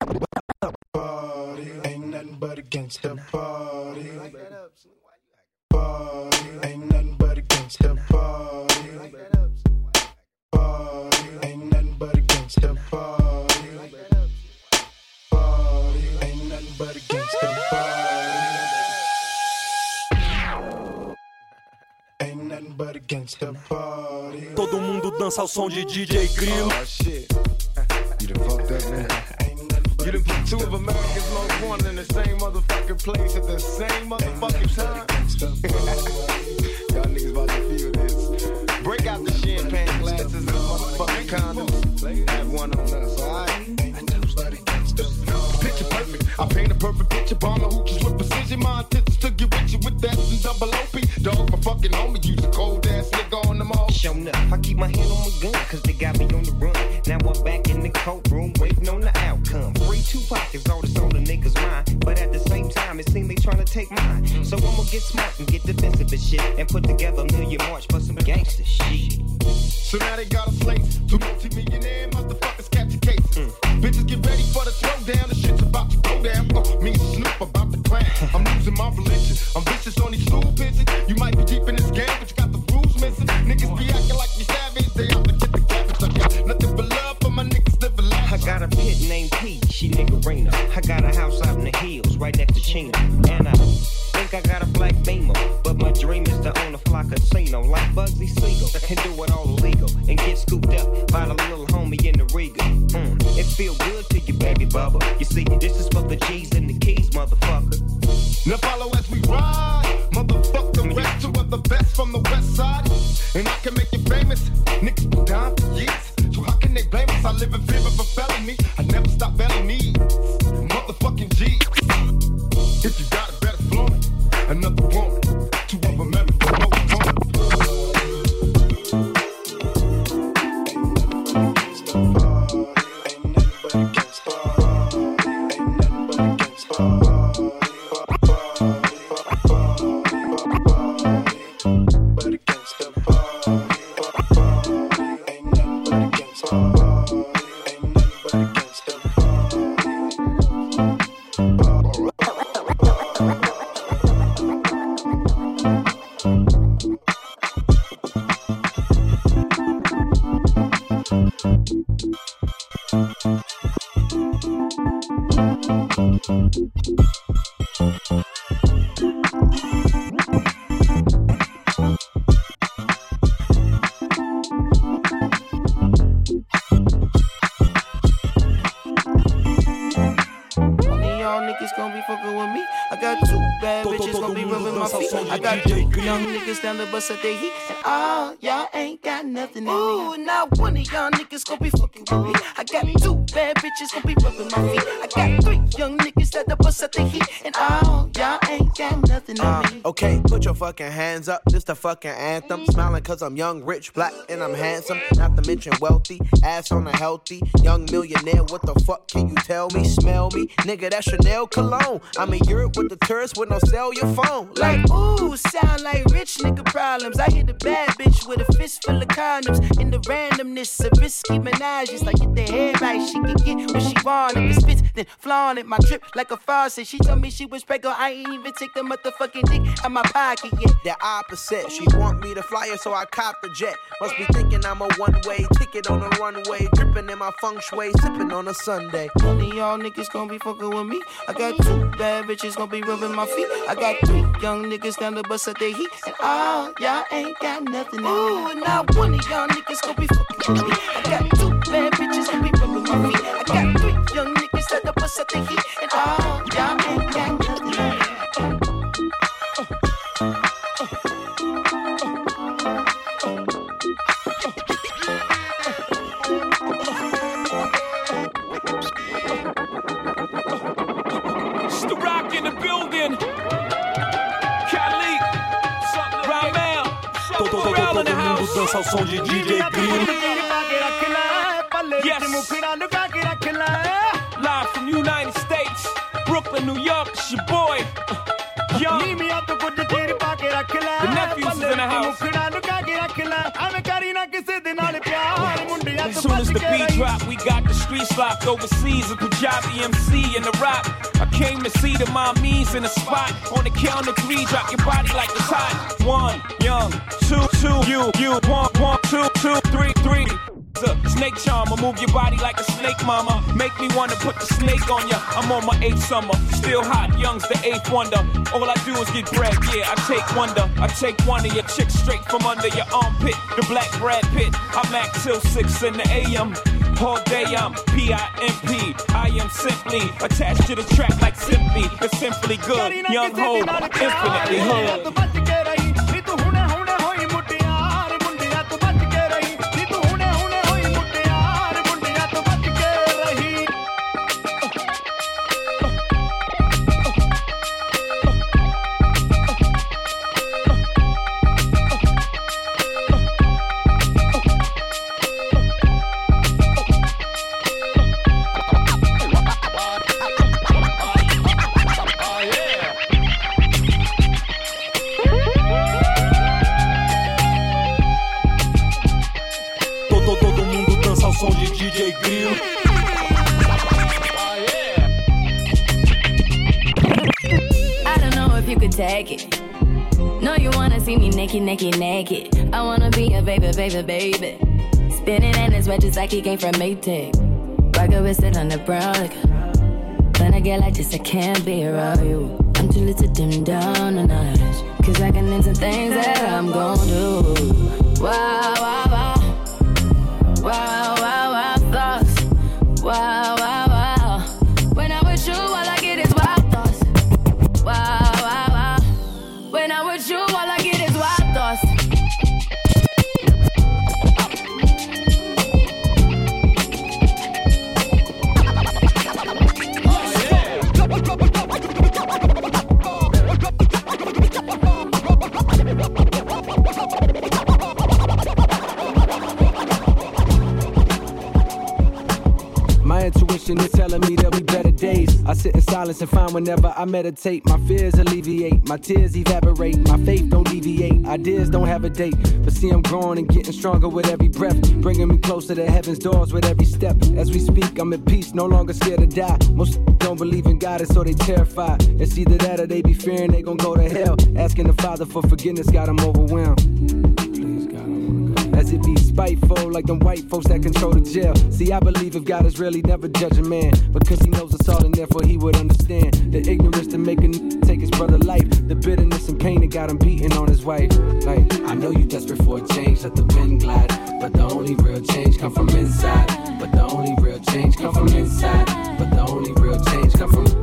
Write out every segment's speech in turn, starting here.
Party ain't nothing but against the party. Party ain't nothing but against the party. Party ain't nothing but against the party. Party ain't nothing but against the party. Ain't nothing but against the party. Todo mundo dança ao som de DJ Grilo. Oh shit. You done fucked up now. You done put two of America's most wanted in the same motherfucking place at the same motherfucking time. Y'all niggas about to feel this. Break out the champagne glasses and motherfucking condoms. Have one on us, alright? Picture perfect. I paint a perfect picture. Bomb the hoochies with precision. My intentions to get with you with that and double OP. Dog, my fucking homie. Use a cold ass nigga on them all. Show up. I keep my hand on my gun, cause they got me on the run. Shit. And put together a million march for some gangster shit. So now they got a slate. Scooped up by the little homie in the Regal. Mm, it feel good to you, baby bubba. You see, this is for the G's and the keys, motherfucker. Now follow as we ride. Niggas down the bus at their heat. And all oh, y'all ain't got nothing in me. Ooh, not one of y'all niggas gonna be fucking okay, put your fucking hands up. This the fucking anthem. Smiling cause I'm young, rich, black, and I'm handsome. Not to mention wealthy. Ass on a healthy. Young millionaire. What the fuck can you tell me? Smell me? Nigga, that's Chanel cologne. I'm in Europe with the tourists with no cell your phone. Like, ooh, sound like rich nigga problems. I hit a bad bitch with a fist full of condoms. In the randomness of risky menages. Like, get the head right, she can get what she want. If it spits, then flaunt it. My trip like a faucet. She told me she was pregnant. I ain't even take the motherfucking dick out my pocket yet. The opposite. She want me to fly her, so I cop the jet. Must be thinking I'm a one-way ticket on a runway, dripping in my feng shui, sipping on a Sunday. One of y'all niggas gonna be fucking with me. I got two bad bitches gonna be rubbing my feet. I got three young niggas down the bus at their heat. And all y'all ain't got nothing in and Ooh, not one of y'all niggas gonna be fucking with me. I got spot. On the count of three, drop your body like it's hot. One, young, two, two, you, you, one, one, two, two, three, three. Snake charmer, move your body like a snake, mama. Make me wanna put the snake on ya. I'm on my eighth summer, still hot. Young's the eighth wonder. All I do is get bread, yeah. I take wonder. I take one of your chicks straight from under your armpit. The black Brad Pitt. I'm at till six in the AM. All day I'm P-I-M-P. I am simply attached to the track like simply. It's simply good. Young ho, infinitely hood. Naked, naked. I wanna be a baby, baby, baby. Spinning in his red just like he came from Maytag. Rocket with it on the brown. When I get like this, I can't be around you. I'm too little to dim down a notch. Cause I can into things that I'm gon' do. Wow, wow. Wow, wow, whenever I meditate, my fears alleviate, my tears evaporate, my faith don't deviate. Ideas don't have a date, but see, I'm growing and getting stronger with every breath, bringing me closer to heaven's doors with every step. As we speak, I'm at peace, no longer scared to die. Most don't believe in God, and so they terrified. It's either that or they be fearing they gon' go to hell. Asking the Father for forgiveness got them overwhelmed. Please, God. As it be spiteful, like them white folks that control the jail. See, I believe if God is really never judge a man, because he knows us all and therefore he would understand the ignorance to make a n- take his brother life, the bitterness and pain that got him beating on his wife. Like, I know you desperate for a change, let the pen glide, but the only real change come from inside. But the only real change come from inside. But the only real change come from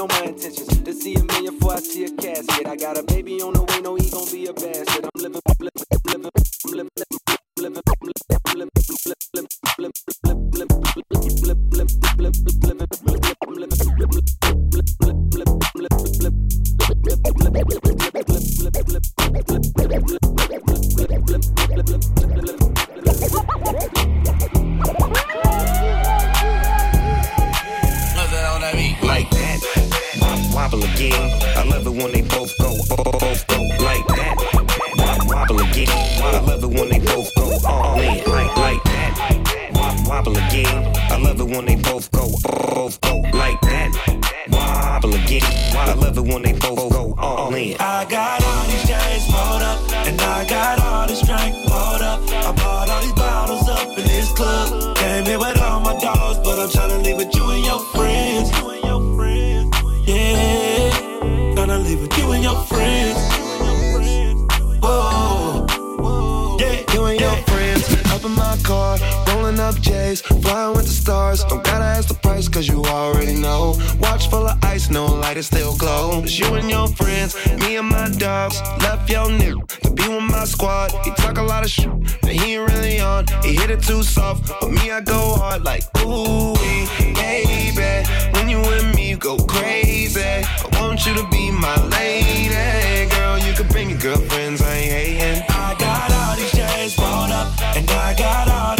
know my intentions. To see a million before I see a casket. I got a baby on the way, no he gon' be a bastard. And your friends. Whoa, yeah, You and your friends up in my car, rolling up J's, flying with the stars. Don't gotta ask the price, cause you already know. Watch full of ice, no light, it still glow. It's you and your friends, me and my dogs. Left your nigga to be with my squad. He talk a lot of shit, but he ain't really on. He hit it too soft, but me, I go hard like, ooh, baby. When you with me, you go crazy. I want you to be my lady. Girl, you can bring your girlfriends, I ain't hating. I got all these chains pulled up, and I got all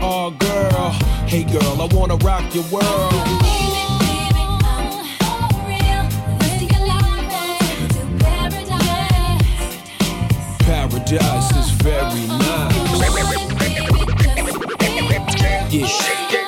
Oh, girl. Hey, girl, I wanna rock your world. Paradise is very nice. Yeah.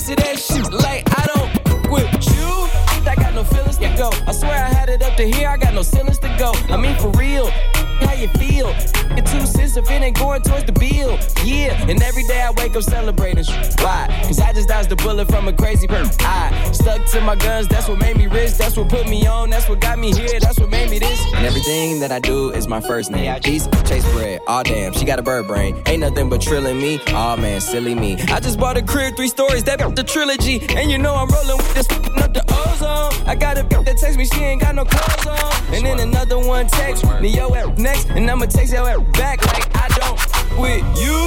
I'ma that shit like I don't with you. I got no feelings to go. I swear I had it up to here. I got no ceilings to go. I mean for real. You feel? Your two cents if it ain't going towards the bill. Yeah, and every day I wake up celebrating. Why? Cause I just dodged the bullet from a crazy person. I stuck to my guns, that's what made me rich. That's what put me on, that's what got me here, that's what made me this. And everything that I do is my first name. Peace, chase bread. Aw damn, she got a bird brain. Ain't nothing but trilling me. Aw man, silly me. I just bought a crib, three stories, that the trilogy. And you know I'm rolling with this up the ozone. I got a that text me, she ain't got no clothes on. And then another one text me, yo next. And I'ma text your ass back like I don't with you.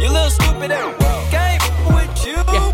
You little stupid ass. Game with you.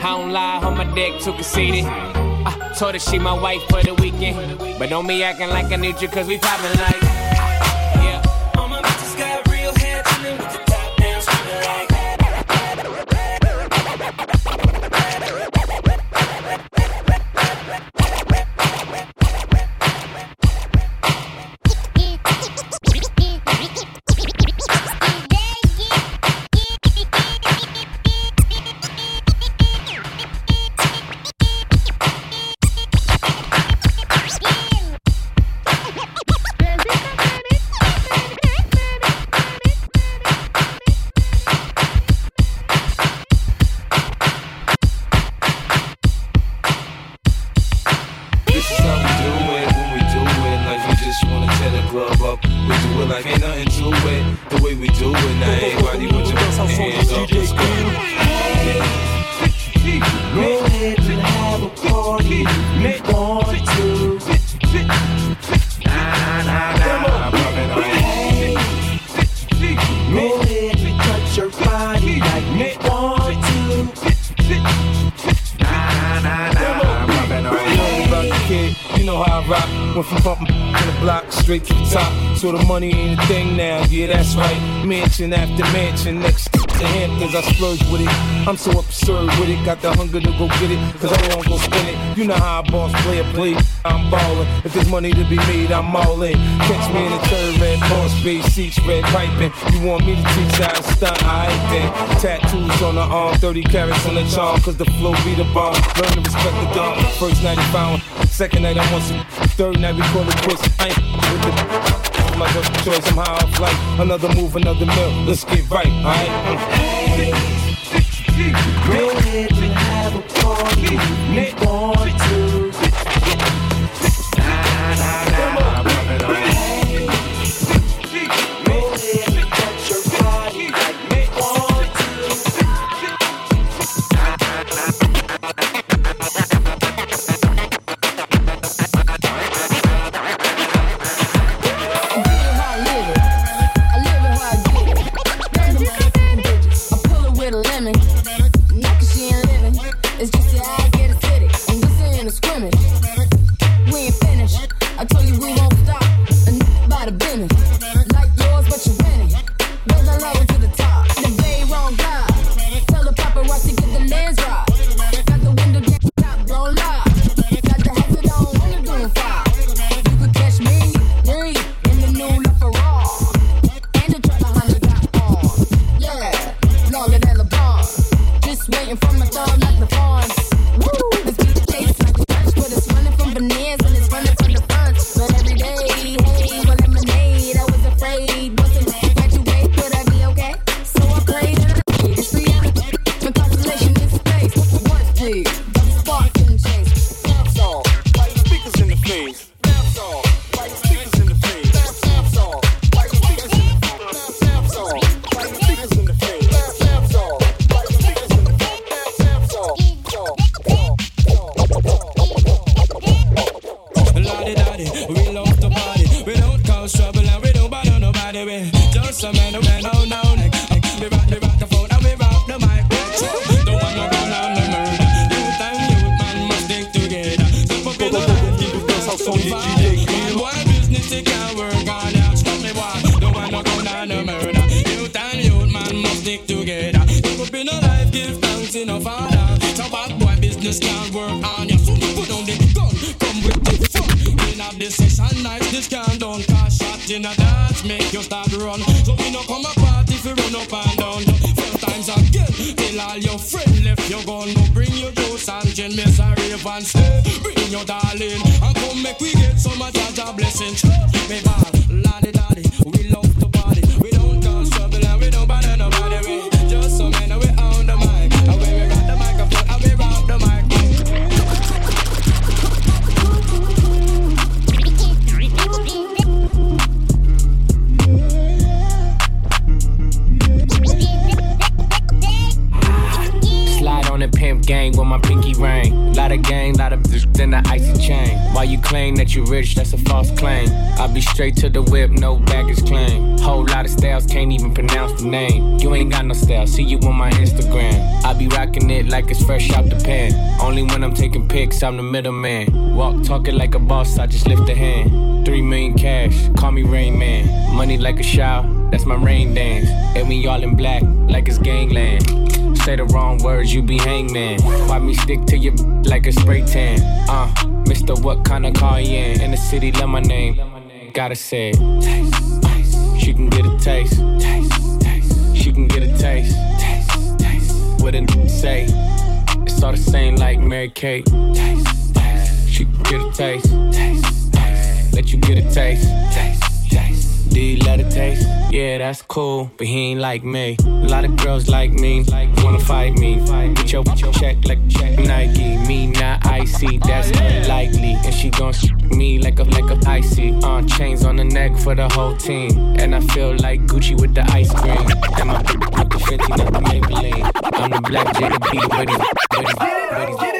I don't lie, on my dick too conceited. I told her she my wife for the weekend. But don't be acting like I need you, cause we poppin' like. This is how we do it when we do it. Like we just wanna tear the club up. We do it like ain't nothing to it. The way we do it, now everybody put your hands up. Let's go. Hey, let's have a party. Make Went from bumping to the block straight to the top. So the money ain't a thing now, yeah, that's right. Mansion after mansion, next to Hamptons, I splurge with it. I'm so absurd with it, got the hunger to go get it, cause I don't go spend it. You know how a boss player play, I'm ballin'. If there's money to be made, I'm all in. Catch me in the third red boss, base seats, red piping. You want me to teach how to stunt, I ain't then. Tattoos on the arm, 30 carats on the charm, cause the flow be the bomb. Learn to respect the dog. First night he found, second night I want some, third night we call it quits. I ain't with the my first choice, I'm high off life. Another move, another mill. Let's get right, alright? Hey, go ahead and have a party. You want all your friend left you gone. Go bring your juice and gin, miss a rave and stay. Bring your darling and come make we get some of Jaja blessings. Me. I'm taking pics, I'm the middleman. Walk talking like a boss, I just lift a hand. Three million cash, call me Rain Man. Money like a shower, that's my rain dance. And we all in black, like it's gangland. Say the wrong words, you be hangman. Why me stick to you like a spray tan? Uh, Mr. What kind of car you in? In the city, love my name. Gotta say it. She can get a taste. She can get a taste. taste, taste. What a say? It's all the same like Mary Kate. She can get a taste. Let you get a taste. Taste, taste. Do you let it taste? Yeah, that's cool, but he ain't like me. A lot of girls like me, wanna fight me. Get your check like check Nike. Me not icy, that's unlikely. And she gon' me like a like a icy. On uh, chains on the neck for the whole team. And I feel like Gucci with the ice cream. And my with the Fenty, not the Maybelline. I'm the black B, buddy, buddy, buddy,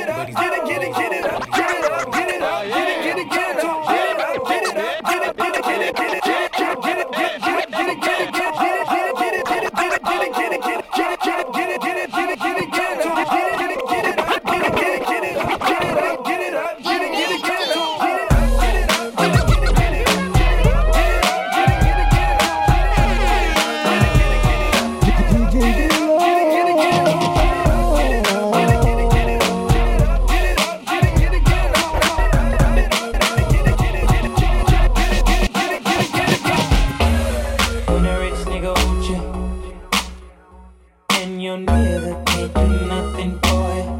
ever paid you nothing, boy.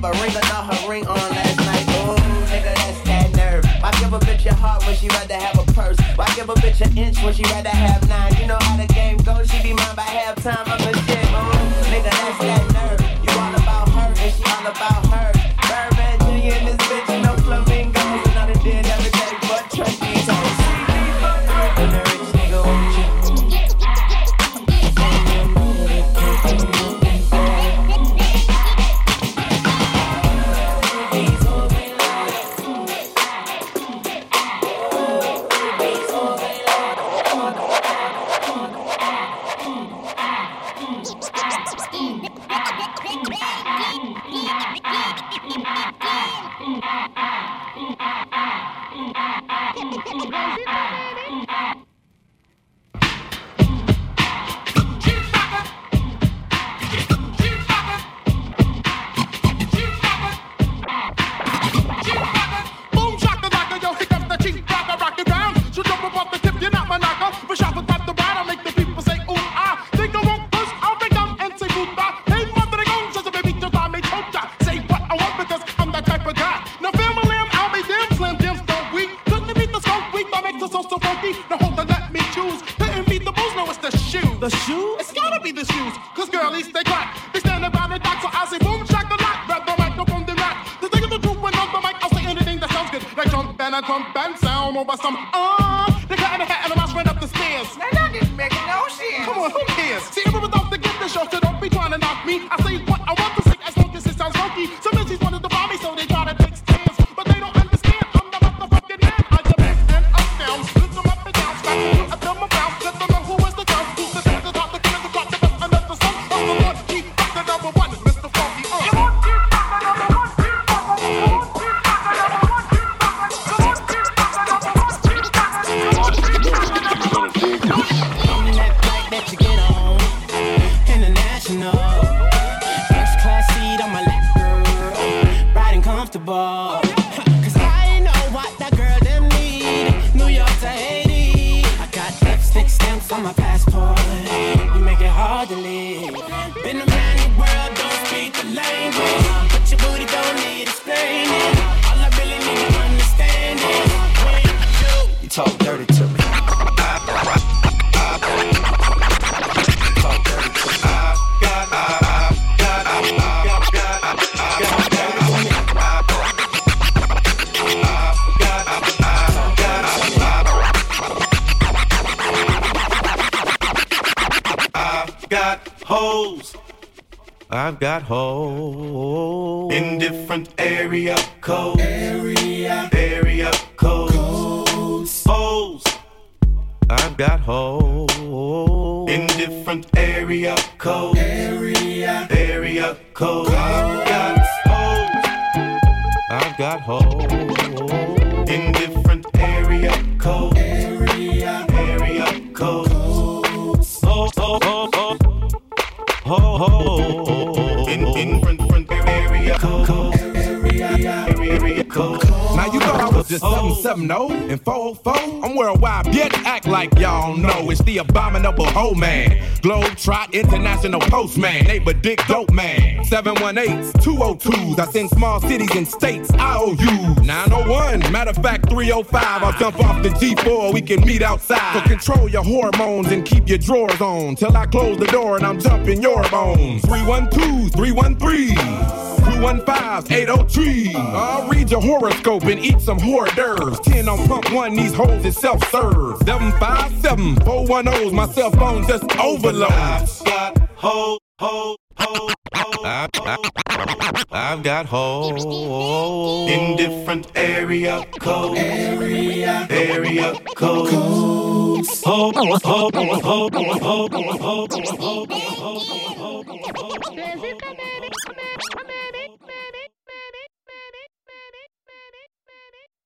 Buddy. out her ring on last night. Ooh, nigga, that's that nerve. Why give a bitch a heart when she rather have a purse? Why give a bitch an inch when she rather have nine? You know how the game goes, she be mine by halftime. I'm the shit, ooh, nigga, that's that nerve. You all about her and she all about her. The shoe? Holes. I've got holes in different area codes. Area, area codes. Holes. I've got holes in different area codes. Area, area codes. I've got holes. I've got holes Now you thought I was just 770 and 404. I'm worldwide, bitch. Act like y'all know it's the abominable hoe man. Globe Trot International Postman. Neighbor Dick Dope Man. 718s, 202s. I send small cities and states. I owe you 901. Matter of fact, 305. I'll jump off the G4. We can meet outside. So control your hormones and keep your drawers on. Till I close the door and I'm jumping your bones. 312s, 313s. 215 803. I'll read your horoscope and eat some hors d'oeuvres. 10 on pump one, these hoes is self serve. 757 410's, my cell phone just overload. I've got holes, holes, holes, holes. I've, I've, I've got holes in different area codes. Area, area codes. Holes, holes, holes, holes, holes, holes, holes, holes, holes, holes, holes.